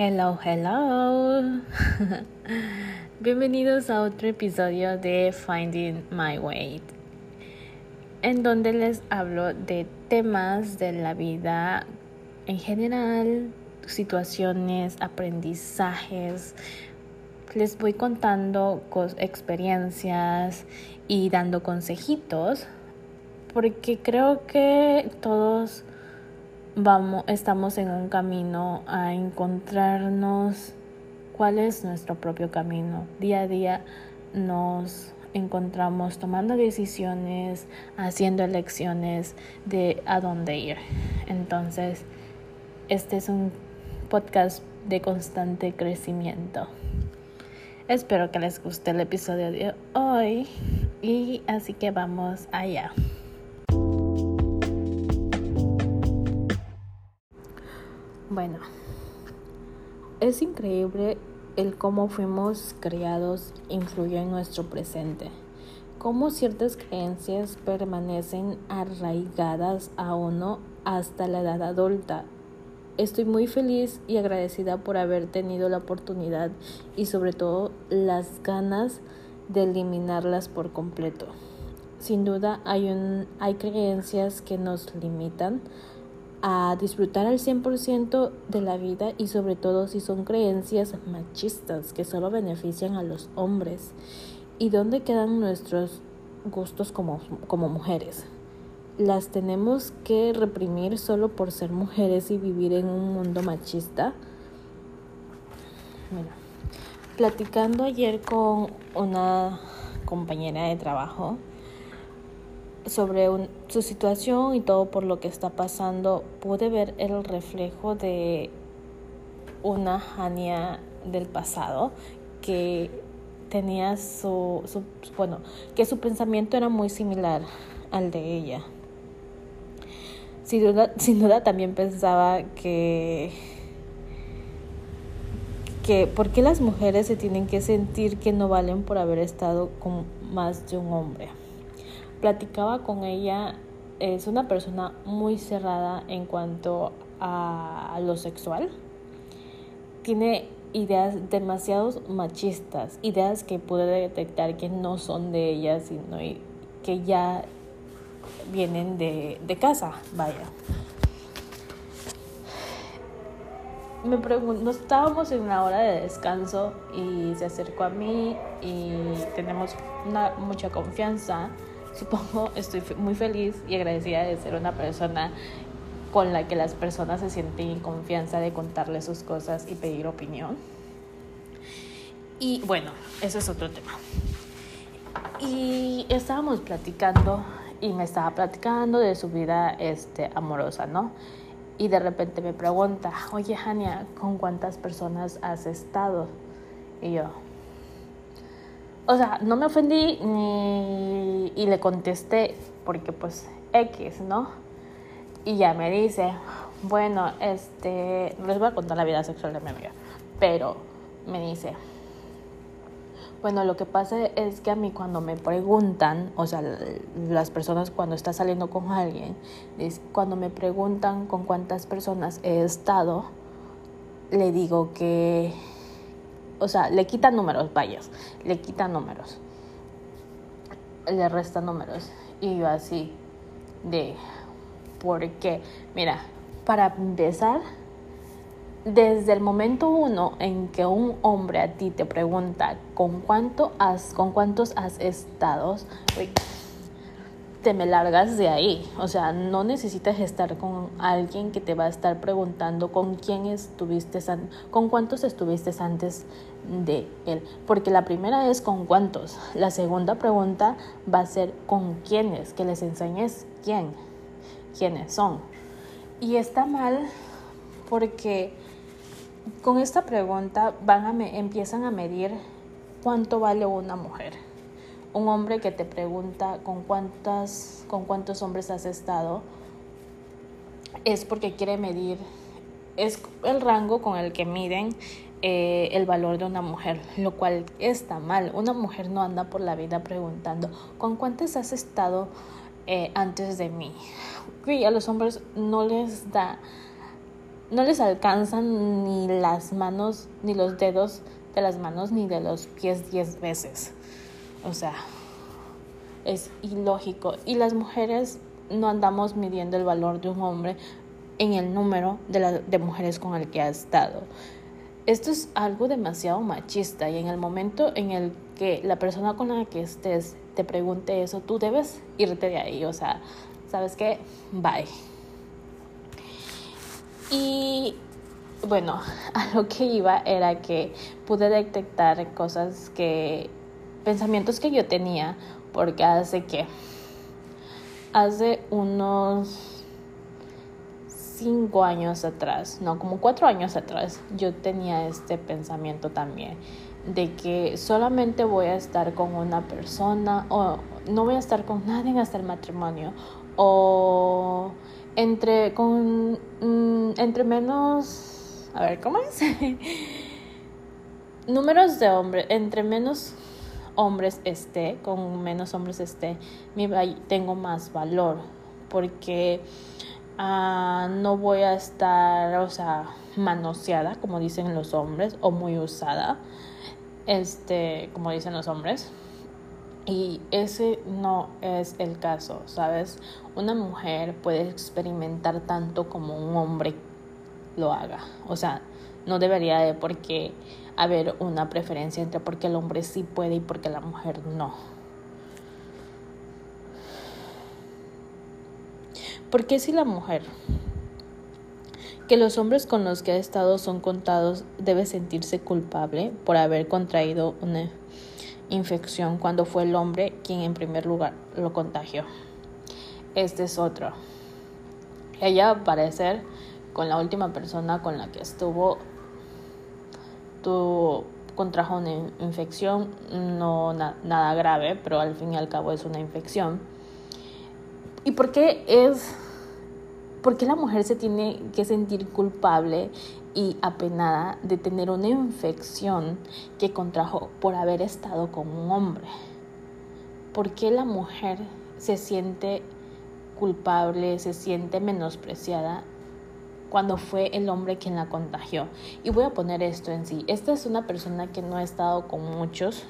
Hello, hello. Bienvenidos a otro episodio de Finding My Way, en donde les hablo de temas de la vida en general, situaciones, aprendizajes. Les voy contando experiencias y dando consejitos, porque creo que todos vamos, estamos en un camino a encontrarnos cuál es nuestro propio camino. Día a día nos encontramos tomando decisiones, haciendo elecciones de a dónde ir. Entonces, este es un podcast de constante crecimiento. Espero que les guste el episodio de hoy y así que vamos allá. Bueno, es increíble el cómo fuimos criados influyó en nuestro presente, cómo ciertas creencias permanecen arraigadas a uno hasta la edad adulta. Estoy muy feliz y agradecida por haber tenido la oportunidad y sobre todo las ganas de eliminarlas por completo. Sin duda hay, un, hay creencias que nos limitan a disfrutar al 100% de la vida y sobre todo si son creencias machistas que solo benefician a los hombres. ¿Y dónde quedan nuestros gustos como, como mujeres? ¿Las tenemos que reprimir solo por ser mujeres y vivir en un mundo machista? Platicando ayer con una compañera de trabajo, sobre su situación y todo por lo que está pasando, pude ver el reflejo de una Hania del pasado que tenía su, su, bueno, que su pensamiento era muy similar al de ella. Sin duda, sin duda también pensaba que que por qué las mujeres se tienen que sentir que no valen por haber estado con más de un hombre platicaba con ella, es una persona muy cerrada en cuanto a lo sexual. Tiene ideas demasiado machistas, ideas que puede detectar que no son de ella, sino que ya vienen de, de casa, vaya. me pregunto, estábamos en una hora de descanso y se acercó a mí y tenemos una, mucha confianza supongo, estoy muy feliz y agradecida de ser una persona con la que las personas se sienten en confianza de contarle sus cosas y pedir opinión. Y bueno, eso es otro tema. Y estábamos platicando y me estaba platicando de su vida este, amorosa, ¿no? Y de repente me pregunta, oye, Hania, ¿con cuántas personas has estado? Y yo, o sea, no me ofendí ni y le contesté porque pues X, ¿no? Y ya me dice, bueno, este, les voy a contar la vida sexual de mi amiga, pero me dice, bueno, lo que pasa es que a mí cuando me preguntan, o sea, las personas cuando está saliendo con alguien, cuando me preguntan con cuántas personas he estado, le digo que o sea, le quita números, vayas, le quita números, le resta números. Y yo así, de, porque, mira, para empezar, desde el momento uno en que un hombre a ti te pregunta con cuánto has, con cuántos has estado, te me largas de ahí. O sea, no necesitas estar con alguien que te va a estar preguntando con quién estuviste, con cuántos estuviste antes de él. Porque la primera es con cuántos. La segunda pregunta va a ser con quiénes, que les enseñes quién, quiénes son. Y está mal porque con esta pregunta van a me, empiezan a medir cuánto vale una mujer un hombre que te pregunta con cuántas con cuántos hombres has estado es porque quiere medir es el rango con el que miden eh, el valor de una mujer, lo cual está mal. Una mujer no anda por la vida preguntando con cuántos has estado eh, antes de mí. Y a los hombres no les da no les alcanzan ni las manos, ni los dedos de las manos, ni de los pies diez veces. O sea, es ilógico. Y las mujeres no andamos midiendo el valor de un hombre en el número de, de mujeres con el que ha estado. Esto es algo demasiado machista y en el momento en el que la persona con la que estés te pregunte eso, tú debes irte de ahí. O sea, ¿sabes qué? Bye. Y bueno, a lo que iba era que pude detectar cosas que, pensamientos que yo tenía, porque hace que, hace unos cinco años atrás, no, como cuatro años atrás, yo tenía este pensamiento también de que solamente voy a estar con una persona o no voy a estar con nadie hasta el matrimonio o entre con mm, entre menos a ver cómo es números de hombres entre menos hombres esté con menos hombres esté tengo más valor porque uh, no voy a estar o sea manoseada como dicen los hombres o muy usada este como dicen los hombres y ese no es el caso, ¿sabes? Una mujer puede experimentar tanto como un hombre lo haga. O sea, no debería de por qué haber una preferencia entre porque el hombre sí puede y porque la mujer no. Porque si la mujer que los hombres con los que ha estado son contados debe sentirse culpable por haber contraído una infección cuando fue el hombre quien en primer lugar lo contagió. Este es otro. Ella, al parecer, con la última persona con la que estuvo, tu, contrajo una infección, no nada grave, pero al fin y al cabo es una infección. ¿Y por qué es ¿Por qué la mujer se tiene que sentir culpable y apenada de tener una infección que contrajo por haber estado con un hombre? ¿Por qué la mujer se siente culpable, se siente menospreciada cuando fue el hombre quien la contagió? Y voy a poner esto en sí. Esta es una persona que no ha estado con muchos,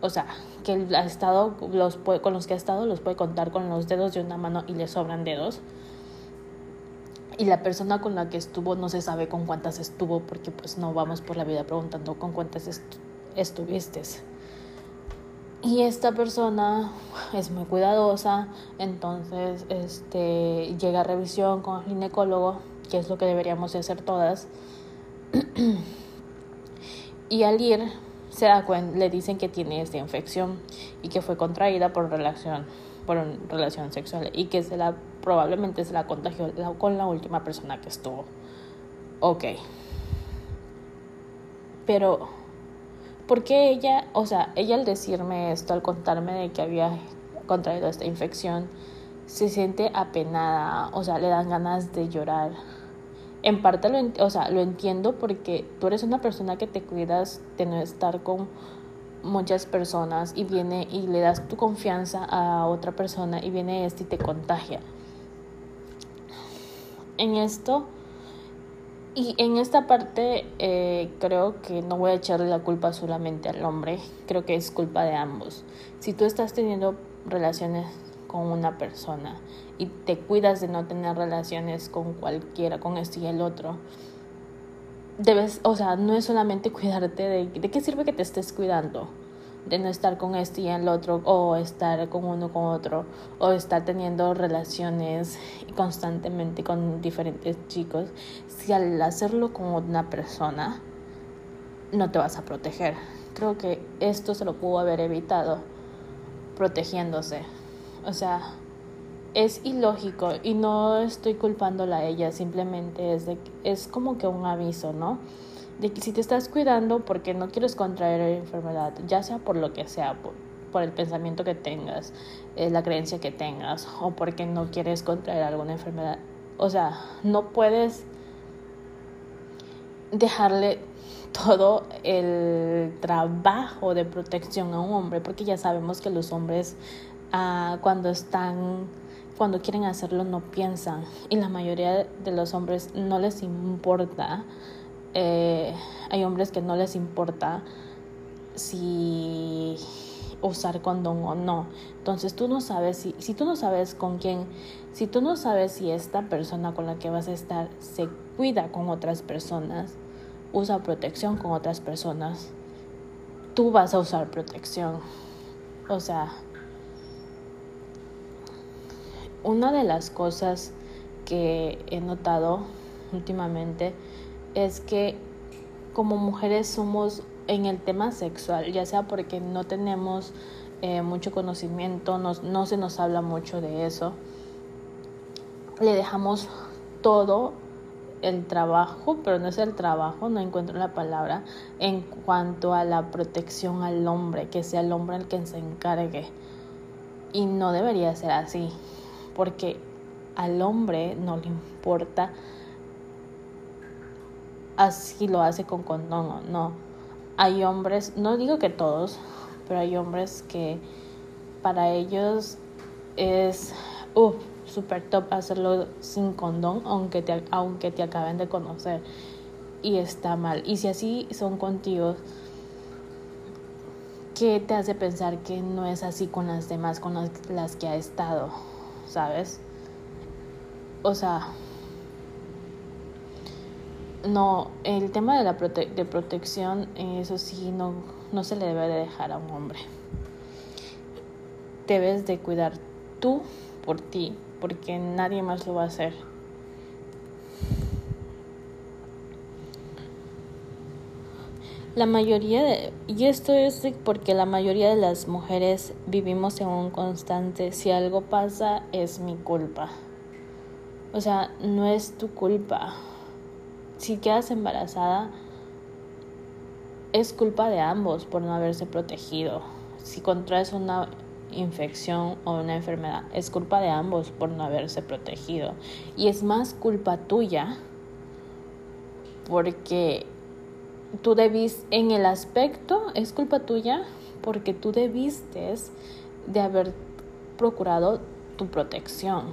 o sea, que ha estado, los con los que ha estado los puede contar con los dedos de una mano y le sobran dedos y la persona con la que estuvo no se sabe con cuántas estuvo porque pues no vamos por la vida preguntando con cuántas estuviste. Y esta persona es muy cuidadosa, entonces este, llega a revisión con el ginecólogo, que es lo que deberíamos hacer todas. y al ir se da cuenta, le dicen que tiene esta infección y que fue contraída por relación por relación sexual y que se la probablemente se la contagió con la última persona que estuvo. Ok. Pero, ¿por qué ella, o sea, ella al decirme esto, al contarme de que había contraído esta infección, se siente apenada, o sea, le dan ganas de llorar? En parte lo, o sea, lo entiendo porque tú eres una persona que te cuidas de no estar con muchas personas y viene y le das tu confianza a otra persona y viene este y te contagia. En esto y en esta parte eh, creo que no voy a echarle la culpa solamente al hombre, creo que es culpa de ambos. Si tú estás teniendo relaciones con una persona y te cuidas de no tener relaciones con cualquiera, con este y el otro, debes, o sea, no es solamente cuidarte de, de qué sirve que te estés cuidando, de no estar con este y el otro, o estar con uno con otro, o estar teniendo relaciones constantemente con diferentes chicos, si al hacerlo con una persona no te vas a proteger. Creo que esto se lo pudo haber evitado protegiéndose. O sea, es ilógico y no estoy culpándola a ella, simplemente es, de, es como que un aviso, ¿no? De que si te estás cuidando porque no quieres contraer la enfermedad, ya sea por lo que sea, por, el pensamiento que tengas, eh, la creencia que tengas o porque no quieres contraer alguna enfermedad, o sea, no puedes dejarle todo el trabajo de protección a un hombre porque ya sabemos que los hombres ah, cuando están cuando quieren hacerlo no piensan y la mayoría de los hombres no les importa. Eh, hay hombres que no les importa si usar condón o no. Entonces tú no sabes si, si tú no sabes con quién, si tú no sabes si esta persona con la que vas a estar se cuida con otras personas, usa protección con otras personas, tú vas a usar protección. O sea, una de las cosas que he notado últimamente es que como mujeres somos en el tema sexual, ya sea porque no tenemos eh, mucho conocimiento, no, no se nos habla mucho de eso, le dejamos todo el trabajo, pero no es el trabajo, no encuentro la palabra, en cuanto a la protección al hombre, que sea el hombre el que se encargue. Y no debería ser así, porque al hombre no le importa así lo hace con condón o no. Hay hombres, no digo que todos, pero hay hombres que para ellos es, uh, super top hacerlo sin condón, aunque te, aunque te acaben de conocer. Y está mal. Y si así son contigo, ¿qué te hace pensar que no es así con las demás, con las, que ha estado? ¿Sabes? O sea, no, el tema de la de protección, eso sí, no, no se le debe de dejar a un hombre. Debes de cuidar tú por ti, porque nadie más lo va a hacer. La mayoría de, y esto es porque la mayoría de las mujeres vivimos en un constante, si algo pasa es mi culpa. O sea, no es tu culpa. Si quedas embarazada, es culpa de ambos por no haberse protegido. Si contraes una infección o una enfermedad. Es culpa de ambos por no haberse protegido. Y es más culpa tuya porque tú debiste, en el aspecto, es culpa tuya porque tú debiste de haber procurado tu protección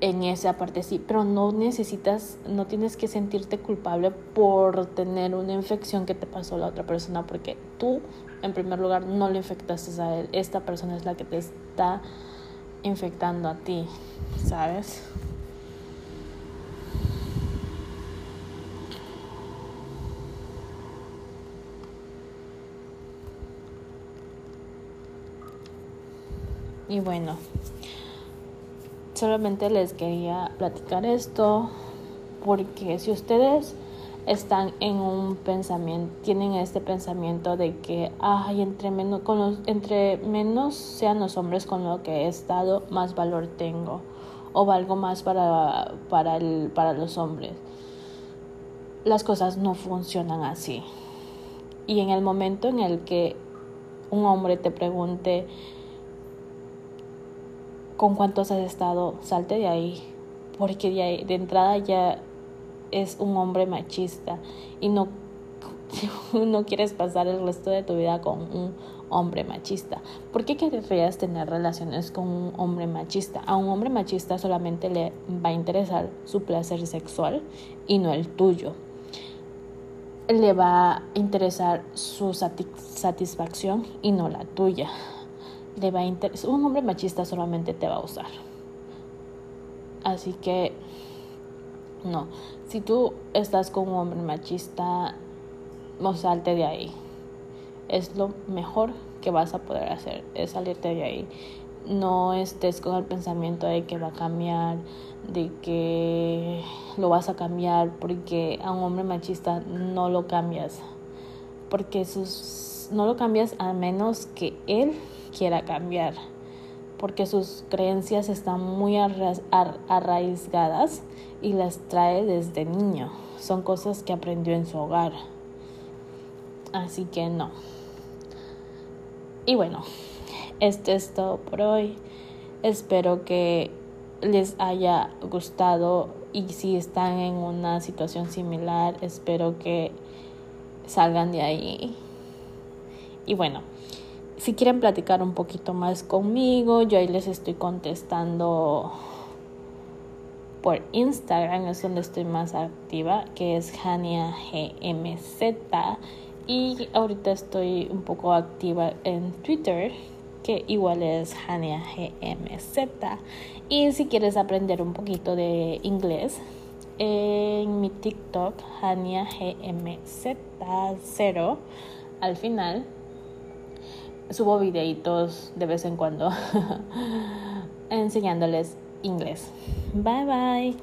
en esa parte sí, pero no necesitas, no tienes que sentirte culpable por tener una infección que te pasó a la otra persona, porque tú, en primer lugar, no le infectaste a él. Esta persona es la que te está infectando a ti, ¿sabes? Y bueno, solamente les quería platicar esto porque si ustedes están en un pensamiento, tienen este pensamiento de que, ay, entre menos, con los, entre menos sean los hombres con lo que he estado, más valor tengo o valgo más para, para, el, para los hombres. Las cosas no funcionan así. Y en el momento en el que un hombre te pregunte, con cuántos has estado, salte de ahí, porque de, de entrada ya es un hombre machista y no, no quieres pasar el resto de tu vida con un hombre machista. ¿Por qué querrías tener relaciones con un hombre machista? A un hombre machista solamente le va a interesar su placer sexual y no el tuyo. Le va a interesar su satisfacción y no la tuya va a un hombre machista solamente te va a usar. Así que no, si tú estás con un hombre machista, no salte de ahí. Es lo mejor que vas a poder hacer, es salirte de ahí. No estés con el pensamiento de que va a cambiar, de que lo vas a cambiar, porque a un hombre machista no lo cambias. Porque sus, no lo cambias a menos que él quiera cambiar, porque sus creencias están muy arraigadas y las trae desde niño. Son cosas que aprendió en su hogar. Así que no. Y bueno, esto es todo por hoy. Espero que les haya gustado y si están en una situación similar, espero que salgan de ahí. Y bueno, si quieren platicar un poquito más conmigo, yo ahí les estoy contestando por Instagram, es donde estoy más activa, que es Hania GMZ. Y ahorita estoy un poco activa en Twitter, que igual es Hania GMZ. Y si quieres aprender un poquito de inglés, en mi TikTok, Hania GMZ0, al final subo videitos de vez en cuando enseñándoles inglés. Bye bye.